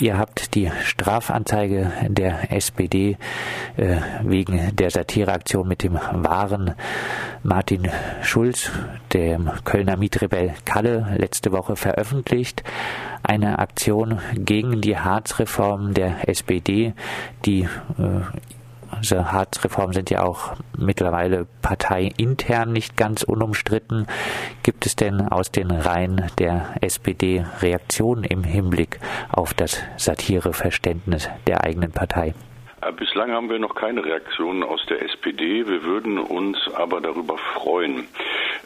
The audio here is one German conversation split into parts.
Ihr habt die Strafanzeige der SPD äh, wegen der Satireaktion mit dem wahren Martin Schulz, dem Kölner Mietrebell Kalle, letzte Woche veröffentlicht. Eine Aktion gegen die Harzreform der SPD, die äh, diese Harzreformen sind ja auch mittlerweile parteiintern nicht ganz unumstritten. Gibt es denn aus den Reihen der SPD Reaktionen im Hinblick auf das Satireverständnis der eigenen Partei? Äh, bislang haben wir noch keine Reaktionen aus der SPD. Wir würden uns aber darüber freuen.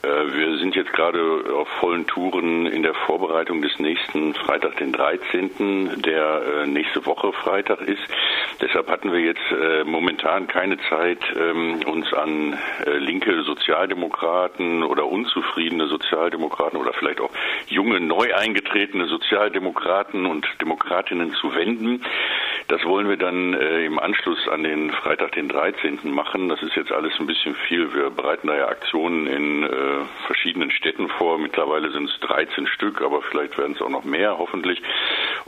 Äh, wir sind jetzt gerade auf vollen Touren in der Vorbereitung des nächsten Freitag, den 13., der äh, nächste Woche Freitag ist. Deshalb hatten wir jetzt momentan keine Zeit, ähm, uns an linke Sozialdemokraten oder unzufriedene Sozialdemokraten oder vielleicht auch junge, neu eingetretene Sozialdemokraten und Demokratinnen zu wenden. Das wollen wir dann im Anschluss an den Freitag, den 13. machen. Das ist jetzt alles ein bisschen viel. Wir bereiten da ja Aktionen in äh, verschiedenen Städten vor. Mittlerweile sind es 13 Stück, aber vielleicht werden es auch noch mehr, hoffentlich.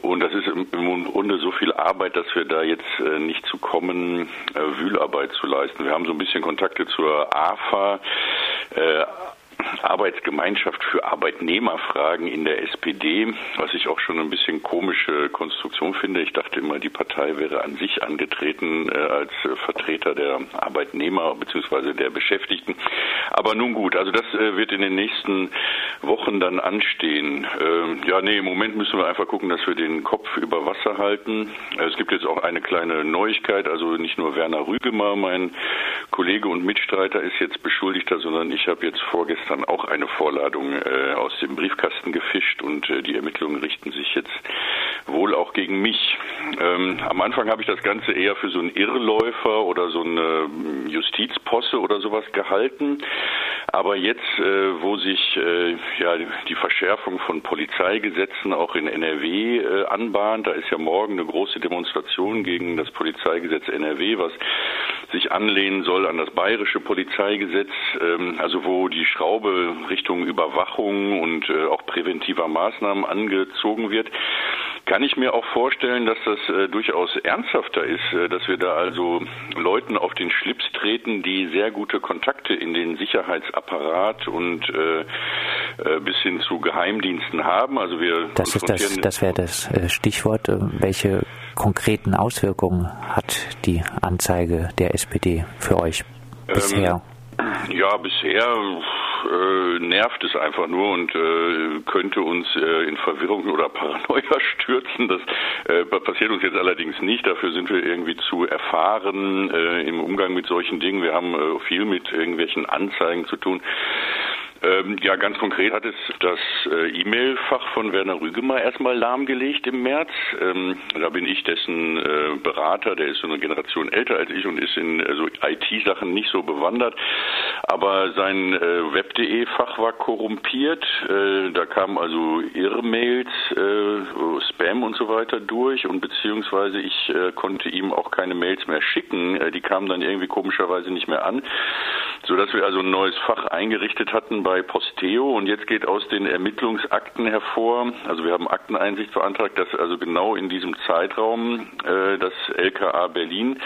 Und das ist im, im Grunde so viel Arbeit, dass wir da jetzt äh, nicht zu kommen, äh, Wühlarbeit zu leisten. Wir haben so ein bisschen Kontakte zur AFA. Äh, Arbeitsgemeinschaft für Arbeitnehmerfragen in der SPD, was ich auch schon ein bisschen komische Konstruktion finde. Ich dachte immer, die Partei wäre an sich angetreten äh, als Vertreter der Arbeitnehmer bzw. der Beschäftigten. Aber nun gut, also das äh, wird in den nächsten Wochen dann anstehen. Äh, ja, nee, im Moment müssen wir einfach gucken, dass wir den Kopf über Wasser halten. Es gibt jetzt auch eine kleine Neuigkeit, also nicht nur Werner Rügemer, mein Kollege und Mitstreiter, ist jetzt Beschuldigter, sondern ich habe jetzt vorgestern dann auch eine Vorladung äh, aus dem Briefkasten gefischt und äh, die Ermittlungen richten sich jetzt wohl auch gegen mich. Ähm, am Anfang habe ich das Ganze eher für so einen Irrläufer oder so eine hm, Justizposse oder sowas gehalten. Aber jetzt, äh, wo sich äh, ja die Verschärfung von Polizeigesetzen auch in NRW äh, anbahnt, da ist ja morgen eine große Demonstration gegen das Polizeigesetz NRW, was sich anlehnen soll an das bayerische Polizeigesetz, ähm, also wo die Schraube Richtung Überwachung und äh, auch präventiver Maßnahmen angezogen wird, kann ich mir auch vorstellen, dass das äh, durchaus ernsthafter ist, äh, dass wir da also Leuten auf den Schlips treten, die sehr gute Kontakte in den Sicherheitsapparat und äh, äh bis hin zu Geheimdiensten haben. Also wir das ist das, das wäre das äh, Stichwort. Welche konkreten Auswirkungen hat die Anzeige der SPD für euch bisher? Ähm, ja, bisher äh, nervt es einfach nur und äh, könnte uns äh, in Verwirrung oder Paranoia stürzen. Das äh, passiert uns jetzt allerdings nicht. Dafür sind wir irgendwie zu erfahren äh, im Umgang mit solchen Dingen. Wir haben äh, viel mit irgendwelchen Anzeigen zu tun. Ähm, ja, ganz konkret hat es das äh, E-Mail-Fach von Werner Rügemer erstmal lahmgelegt im März. Ähm, da bin ich dessen äh, Berater, der ist so eine Generation älter als ich und ist in also IT-Sachen nicht so bewandert. Aber sein äh, Web.de-Fach war korrumpiert. Äh, da kamen also Irrmails, äh, Spam und so weiter durch und beziehungsweise ich äh, konnte ihm auch keine Mails mehr schicken. Die kamen dann irgendwie komischerweise nicht mehr an, sodass wir also ein neues Fach eingerichtet hatten bei Posteo und jetzt geht aus den Ermittlungsakten hervor, also wir haben Akteneinsicht beantragt, dass also genau in diesem Zeitraum äh, das LKA Berlin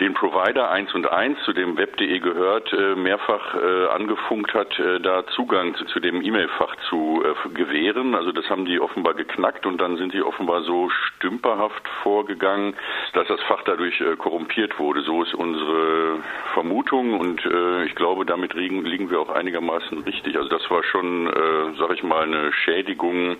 den Provider 1 und 1, zu dem web.de gehört, äh, mehrfach äh, angefunkt hat, äh, da Zugang zu, zu dem E-Mail-Fach zu äh, gewähren. Also das haben die offenbar geknackt und dann sind die offenbar so stümperhaft vorgegangen, dass das Fach dadurch korrumpiert wurde. So ist unsere Vermutung und ich glaube, damit liegen, liegen wir auch einigermaßen richtig. Also das war schon, sag ich mal, eine Schädigung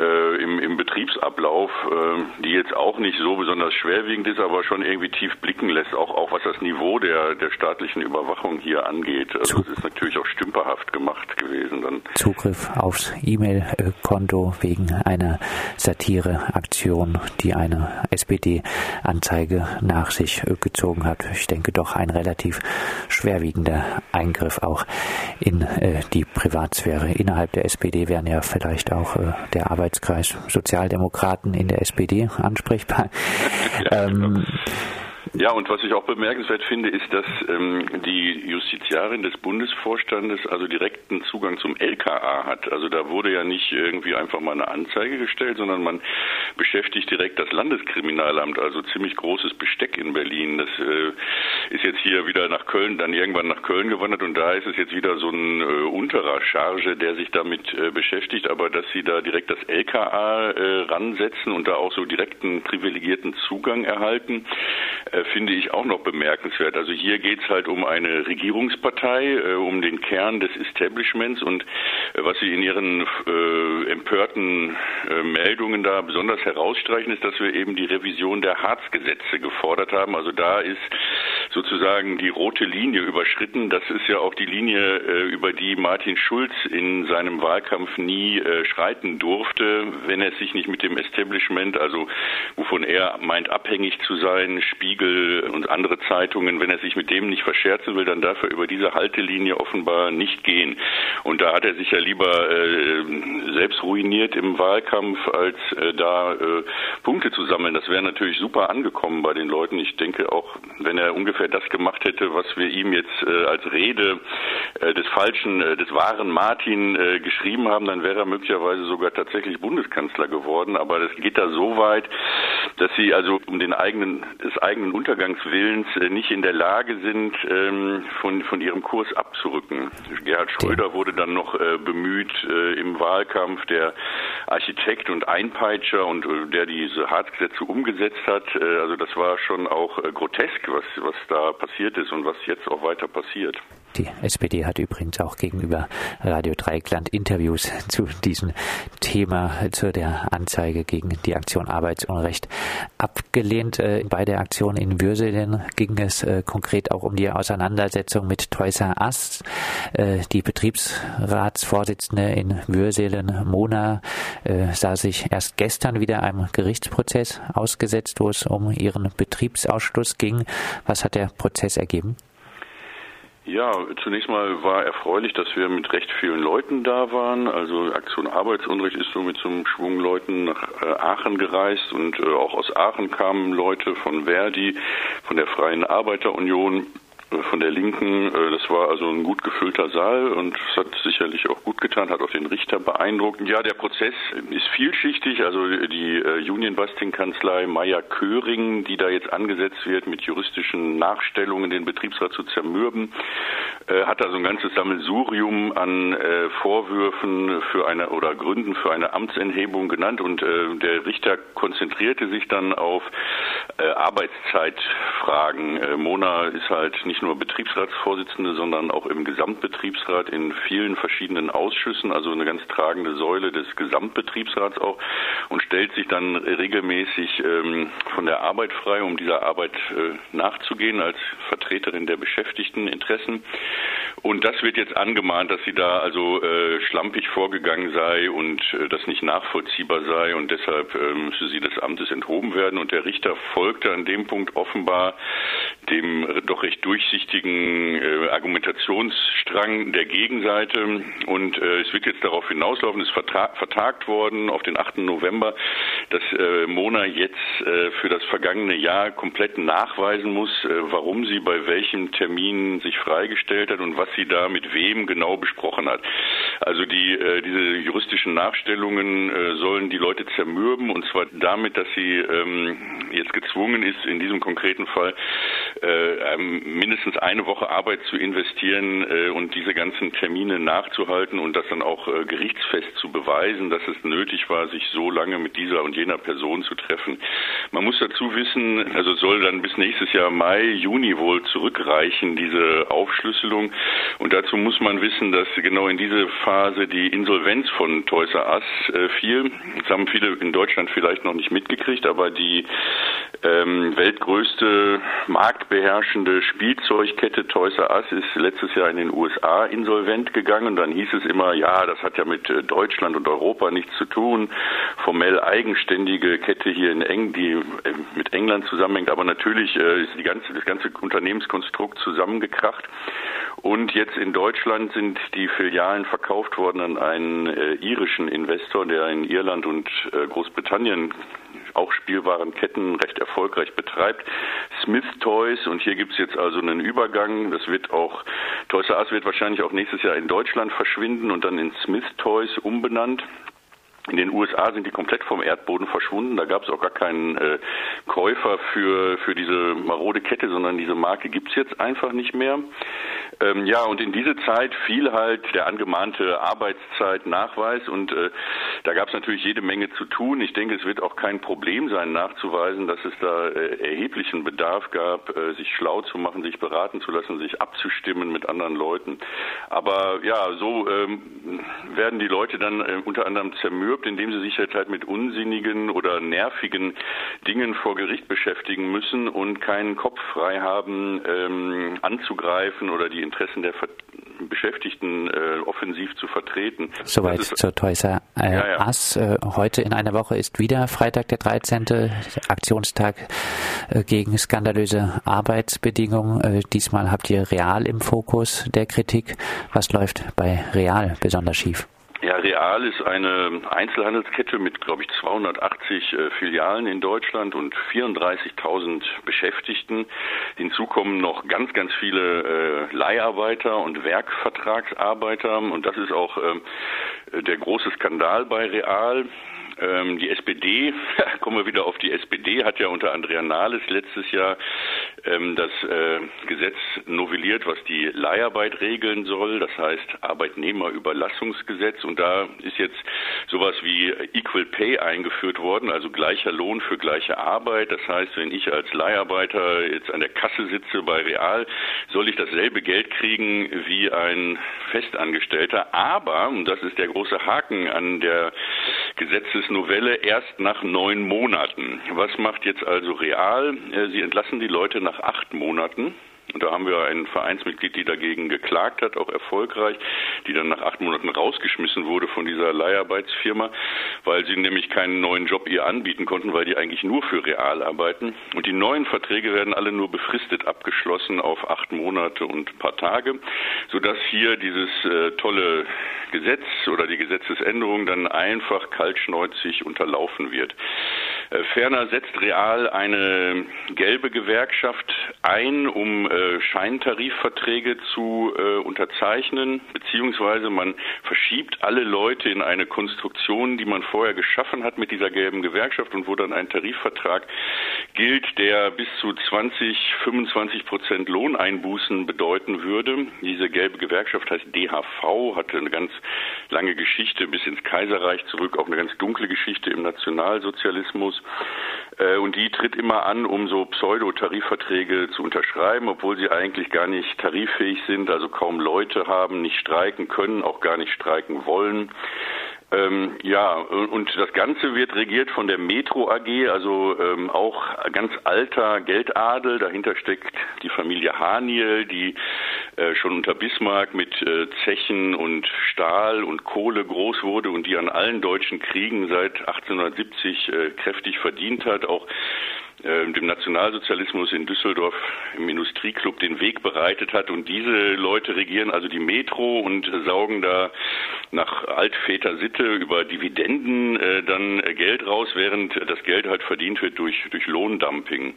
äh, im, im Betriebsablauf, äh, die jetzt auch nicht so besonders schwerwiegend ist, aber schon irgendwie tief blicken lässt, auch, auch was das Niveau der, der staatlichen Überwachung hier angeht. Also es ist natürlich auch stümperhaft gemacht gewesen. Dann. Zugriff aufs E-Mail-Konto wegen einer Satireaktion, die eine SPD-Anzeige nach sich gezogen hat. Ich denke doch ein relativ schwerwiegender Eingriff auch in äh, die Privatsphäre. Innerhalb der SPD wären ja vielleicht auch äh, der Arbeit Arbeitskreis Sozialdemokraten in der SPD ansprechbar. Ja, ähm, Ja, und was ich auch bemerkenswert finde, ist, dass ähm, die Justiziarin des Bundesvorstandes also direkten Zugang zum LKA hat. Also da wurde ja nicht irgendwie einfach mal eine Anzeige gestellt, sondern man beschäftigt direkt das Landeskriminalamt, also ziemlich großes Besteck in Berlin. Das äh, ist jetzt hier wieder nach Köln, dann irgendwann nach Köln gewandert und da ist es jetzt wieder so ein äh, unterer Charge, der sich damit äh, beschäftigt, aber dass sie da direkt das LKA äh, ransetzen und da auch so direkten privilegierten Zugang erhalten, äh, finde ich auch noch bemerkenswert. Also hier geht es halt um eine Regierungspartei, äh, um den Kern des Establishments und äh, was Sie in Ihren äh, empörten äh, Meldungen da besonders herausstreichen, ist, dass wir eben die Revision der Harzgesetze gefordert haben. Also da ist sozusagen die rote Linie überschritten. Das ist ja auch die Linie, äh, über die Martin Schulz in seinem Wahlkampf nie schreiten durfte, wenn er sich nicht mit dem Establishment, also wovon er meint abhängig zu sein, Spiegel, und andere Zeitungen, wenn er sich mit dem nicht verscherzen will, dann darf er über diese Haltelinie offenbar nicht gehen. Und da hat er sich ja lieber äh, selbst ruiniert im Wahlkampf, als äh, da äh, Punkte zu sammeln. Das wäre natürlich super angekommen bei den Leuten. Ich denke auch, wenn er ungefähr das gemacht hätte, was wir ihm jetzt äh, als Rede äh, des falschen, äh, des wahren Martin geschrieben haben, dann wäre er möglicherweise sogar tatsächlich Bundeskanzler geworden. Aber das geht da so weit, dass sie also um den eigenen, des eigenen Untergangswillens äh, nicht in der Lage sind, ähm, von, von ihrem Kurs abzurücken. Gerhard Schröder wurde dann noch äh, bemüht äh, im Wahlkampf, der Architekt und Einpeitscher und der diese Harzgesetze umgesetzt hat. Also das war schon auch grotesk, was, was da passiert ist und was jetzt auch weiter passiert. Die SPD hat übrigens auch gegenüber Radio Dreieckland Interviews zu diesem Thema, zu der Anzeige gegen die Aktion Arbeitsunrecht abgelehnt. Äh, bei der Aktion in Würselen ging es äh, konkret auch um die Auseinandersetzung mit Toys R Us. Äh, die Betriebsratsvorsitzende in Würselen, Mona, sah sich erst gestern wieder einem Gerichtsprozess ausgesetzt, wo es um ihren Betriebsausschluss ging. Was hat der Prozess ergeben? Ja, zunächst mal war erfreulich, dass wir mit recht vielen Leuten da waren. Also Aktion Arbeitsunrecht ist so mit so einem Schwung Leuten nach äh, Aachen gereist und äh, auch aus Aachen kamen Leute von Verdi, von der Freien Arbeiterunion, von der Linken. Äh, das war also ein gut gefüllter Saal und es hat sicherlich auch gut getan, hat auch den Richter beeindruckt. Ja, der Prozess ist vielschichtig. Also die äh, Union-Busting-Kanzlei Meyer Köring, die da jetzt angesetzt wird, mit juristischen Nachstellungen den Betriebsrat zu zermürben, äh, hat also ein ganzes Sammelsurium an Vorwürfen für eine oder Gründen für eine Amtsenthebung genannt und der Richter konzentrierte sich dann auf Arbeitszeitfragen. Mona ist halt nicht nicht nur Betriebsratsvorsitzende, sondern auch im Gesamtbetriebsrat in vielen verschiedenen Ausschüssen, also eine ganz tragende Säule des Gesamtbetriebsrats auch und stellt sich dann regelmäßig ähm, von der Arbeit frei, um dieser Arbeit äh, nachzugehen als Vertreterin der Beschäftigteninteressen. Und das wird jetzt angemahnt, dass sie da also äh, schlampig vorgegangen sei und äh, das nicht nachvollziehbar sei und deshalb äh, müsse sie des Amtes enthoben werden. Und der Richter folgte an dem Punkt offenbar dem doch recht durchsichtigen äh, Argumentationsstrang der Gegenseite. Und äh, es wird jetzt darauf hinauslaufen, es ist vertagt worden auf den 8. November, dass äh, Mona jetzt äh, für das vergangene Jahr komplett nachweisen muss, äh, warum sie bei welchem Termin sich freigestellt hat und was sie da mit wem genau besprochen hat. Also die, äh, diese juristischen Nachstellungen äh, sollen die Leute zermürben und zwar damit, dass sie ähm, jetzt gezwungen ist, in diesem konkreten Fall äh, mindestens eine Woche Arbeit zu investieren äh, und diese ganzen Termine nachzuhalten und das dann auch äh, gerichtsfest zu beweisen, dass es nötig war, sich so lange mit dieser und jener Person zu treffen. Man muss dazu wissen, also soll dann bis nächstes Jahr Mai, Juni wohl zurückreichen, diese Aufschlüsselung. Und dazu muss man wissen, dass genau in diese Phase die Insolvenz von Toys R Us äh, fiel. Das haben viele in Deutschland vielleicht noch nicht mitgekriegt, aber die ähm, weltgrößte marktbeherrschende Spielzeugkette Toys R Us ist letztes Jahr in den USA insolvent gegangen. Und dann hieß es immer, ja, das hat ja mit äh, Deutschland und Europa nichts zu tun. Formell eigenständige Kette hier in Eng, die äh, mit England zusammenhängt. Aber natürlich äh, ist die ganze, das ganze Unternehmenskonstrukt zusammengekracht. Und jetzt in Deutschland sind die Filialen verkauft worden an einen äh, irischen Investor, der in Irland und äh, Großbritannien auch Spielwarenketten recht erfolgreich betreibt. Smith Toys und hier gibt es jetzt also einen Übergang. Das wird auch, Toys R Us wird wahrscheinlich auch nächstes Jahr in Deutschland verschwinden und dann in Smith Toys umbenannt. In den USA sind die komplett vom Erdboden verschwunden. Da gab es auch gar keinen äh, Käufer für, für diese marode Kette, sondern diese Marke gibt es jetzt einfach nicht mehr. Ähm, ja, und in diese Zeit fiel halt der angemahnte Arbeitszeitnachweis und äh, da gab es natürlich jede Menge zu tun. Ich denke, es wird auch kein Problem sein, nachzuweisen, dass es da äh, erheblichen Bedarf gab, äh, sich schlau zu machen, sich beraten zu lassen, sich abzustimmen mit anderen Leuten. Aber ja, so ähm, werden die Leute dann äh, unter anderem zermürbt, indem sie sich halt, mit unsinnigen oder nervigen Dingen vor Gericht beschäftigen müssen und keinen Kopf frei haben, ähm, anzugreifen oder die Interessen der Beschäftigten äh, offensiv zu vertreten. Soweit zur Toys R äh, ja, ja. Us. Äh, heute in einer Woche ist wieder Freitag der 13. Aktionstag äh, gegen skandalöse Arbeitsbedingungen. Äh, diesmal habt ihr Real im Fokus der Kritik. Was läuft bei Real besonders schief? Ja, Real ist eine Einzelhandelskette mit, glaube ich, 280 äh, Filialen in Deutschland und 34.000 Beschäftigten. Hinzu kommen noch ganz, ganz viele äh, Leiharbeiter und Werkvertragsarbeiter. Und das ist auch äh, der große Skandal bei Real. Ähm, die SPD, kommen wir wieder auf die SPD, hat ja unter Andrea Nahles letztes Jahr ähm, das äh, Gesetz novelliert, was die Leiharbeit regeln soll, das heißt Arbeitnehmerüberlassungsgesetz. Und da ist jetzt sowas wie Equal Pay eingeführt worden, also gleicher Lohn für gleiche Arbeit. Das heißt, wenn ich als Leiharbeiter jetzt an der Kasse sitze bei Real, soll ich dasselbe Geld kriegen wie ein Festangestellter. Aber, und das ist der große Haken an der Gesetzesnovelle, erst nach neun Monaten. Was macht jetzt also Real? Äh, sie entlassen die Leute nach acht Monaten. Und da haben wir ein Vereinsmitglied, die dagegen geklagt hat, auch erfolgreich, die dann nach acht Monaten rausgeschmissen wurde von dieser Leiharbeitsfirma, weil sie nämlich keinen neuen Job ihr anbieten konnten, weil die eigentlich nur für Real arbeiten. Und die neuen Verträge werden alle nur befristet abgeschlossen auf acht Monate und ein paar Tage, sodass hier dieses äh, tolle Gesetz oder die Gesetzesänderung dann einfach kaltschneuzig unterlaufen wird. Äh, ferner setzt Real eine gelbe Gewerkschaft ein, um äh, Scheintarifverträge zu äh, unterzeichnen, beziehungsweise man verschiebt alle Leute in eine Konstruktion, die man vorher geschaffen hat mit dieser gelben Gewerkschaft und wo dann ein Tarifvertrag gilt, der bis zu 20, 25 Prozent Lohneinbußen bedeuten würde. Diese gelbe Gewerkschaft heißt DHV, hatte eine ganz lange Geschichte bis ins Kaiserreich zurück, auch eine ganz dunkle Geschichte im Nationalsozialismus. Äh, und die tritt immer an, um so Pseudo-Tarifverträge zu unterschreiben, obwohl sie eigentlich gar nicht tariffähig sind, also kaum Leute haben, nicht streiken können, auch gar nicht streiken wollen. Ähm, ja, und das Ganze wird regiert von der Metro AG, also ähm, auch ganz alter Geldadel. Dahinter steckt die Familie Haniel, die äh, schon unter Bismarck mit äh, Zechen und Stahl und Kohle groß wurde und die an allen deutschen Kriegen seit 1870 äh, kräftig verdient hat. Auch dem Nationalsozialismus in Düsseldorf im Industrieclub den Weg bereitet hat. Und diese Leute regieren also die Metro und saugen da nach Altväter Sitte über Dividenden äh, dann Geld raus, während das Geld halt verdient wird durch, durch Lohndumping.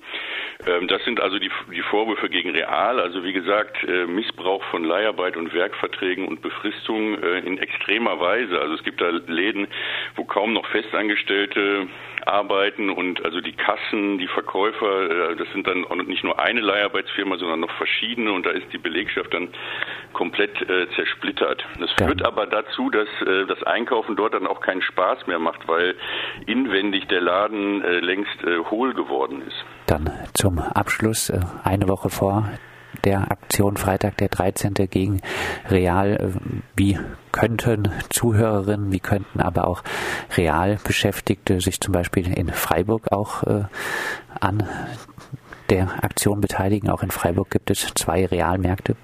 Ähm, das sind also die, die Vorwürfe gegen Real. Also wie gesagt, äh, Missbrauch von Leiharbeit und Werkverträgen und Befristung äh, in extremer Weise. Also es gibt da Läden, wo kaum noch Festangestellte arbeiten und also die Kassen, die Verkäufer, äh, das sind dann auch nicht nur eine Leiharbeitsfirma, sondern noch verschiedene und da ist die Belegschaft dann komplett äh, zersplittert. Das führt aber dazu, dass äh, das Einkaufen dort dann auch keinen Spaß mehr macht, weil inwendig der Laden äh, längst äh, hohl geworden ist. Dann zum Abschluss, äh, eine Woche vor der Aktion Freitag der 13. gegen Real. Äh, wie könnten Zuhörerinnen, wie könnten aber auch Realbeschäftigte sich zum Beispiel in Freiburg auch äh, an der Aktion beteiligen? Auch in Freiburg gibt es zwei Realmärkte.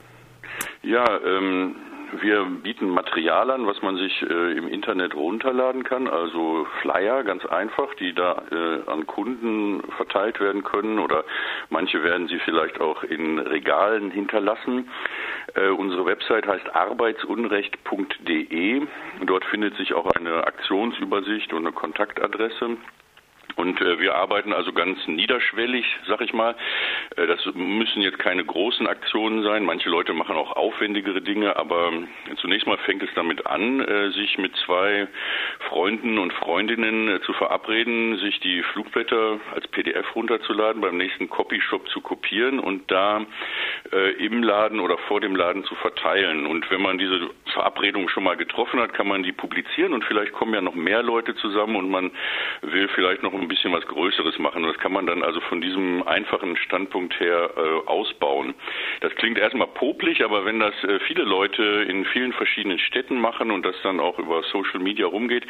Ja, ähm, wir bieten Material an, was man sich äh, im Internet runterladen kann, also Flyer, ganz einfach, die da äh, an Kunden verteilt werden können oder manche werden sie vielleicht auch in Regalen hinterlassen. Äh, unsere Website heißt arbeitsunrecht.de. Dort findet sich auch eine Aktionsübersicht und eine Kontaktadresse. Und äh, wir arbeiten also ganz niederschwellig, sag ich mal. Äh, das müssen jetzt keine großen Aktionen sein. Manche Leute machen auch aufwendigere Dinge, aber zunächst mal fängt es damit an, äh, sich mit zwei Freunden und Freundinnen äh, zu verabreden, sich die Flugblätter als PDF runterzuladen, beim nächsten Copyshop zu kopieren und da im Laden oder vor dem Laden zu verteilen. Und wenn man diese Verabredung schon mal getroffen hat, kann man die publizieren und vielleicht kommen ja noch mehr Leute zusammen und man will vielleicht noch ein bisschen was Größeres machen. Das kann man dann also von diesem einfachen Standpunkt her äh, ausbauen. Das klingt erstmal popelig, aber wenn das äh, viele Leute in vielen verschiedenen Städten machen und das dann auch über Social Media rumgeht,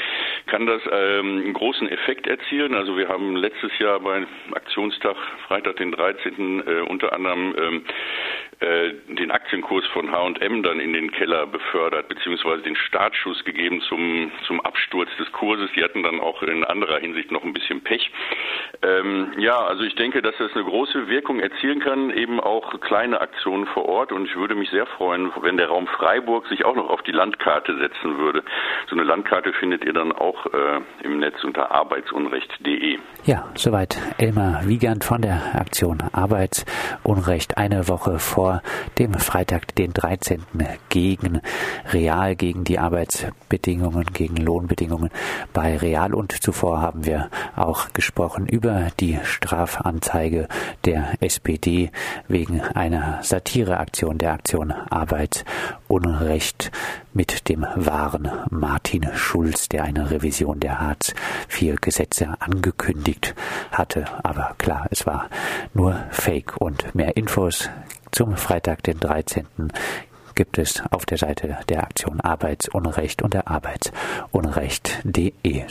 kann das ähm, einen großen Effekt erzielen. Also wir haben letztes Jahr beim Aktionstag Freitag den 13. Äh, unter anderem ähm, äh, den Aktienkurs von H&M dann in den Keller befördert, beziehungsweise den Startschuss gegeben zum, zum Absturz des Kurses. Die hatten dann auch in anderer Hinsicht noch ein bisschen Pech. Ähm, ja, also ich denke, dass das eine große Wirkung erzielen kann, eben auch kleine Aktionen vor Ort. Und ich würde mich sehr freuen, wenn der Raum Freiburg sich auch noch auf die Landkarte setzen würde. So eine Landkarte findet ihr dann auch äh, im Netz unter arbeitsunrecht.de. Ja, soweit Elmar Wiegand von der Aktion Arbeitsunrecht eine Woche vor dem Freitag, den 13. gegen Real, gegen die Arbeitsbedingungen, gegen Lohnbedingungen bei Real. Und zuvor haben wir auch gesprochen über die Strafanzeige der SPD wegen einer Satireaktion der Aktion Arbeitsunrecht mit dem wahren Martin Schulz, der eine Revision der Hartz-IV-Gesetze angekündigt hatte. Aber klar, es war nur Fake und mehr Infos zum Freitag, den 13 gibt es auf der Seite der Aktion Arbeitsunrecht unter arbeitsunrecht.de.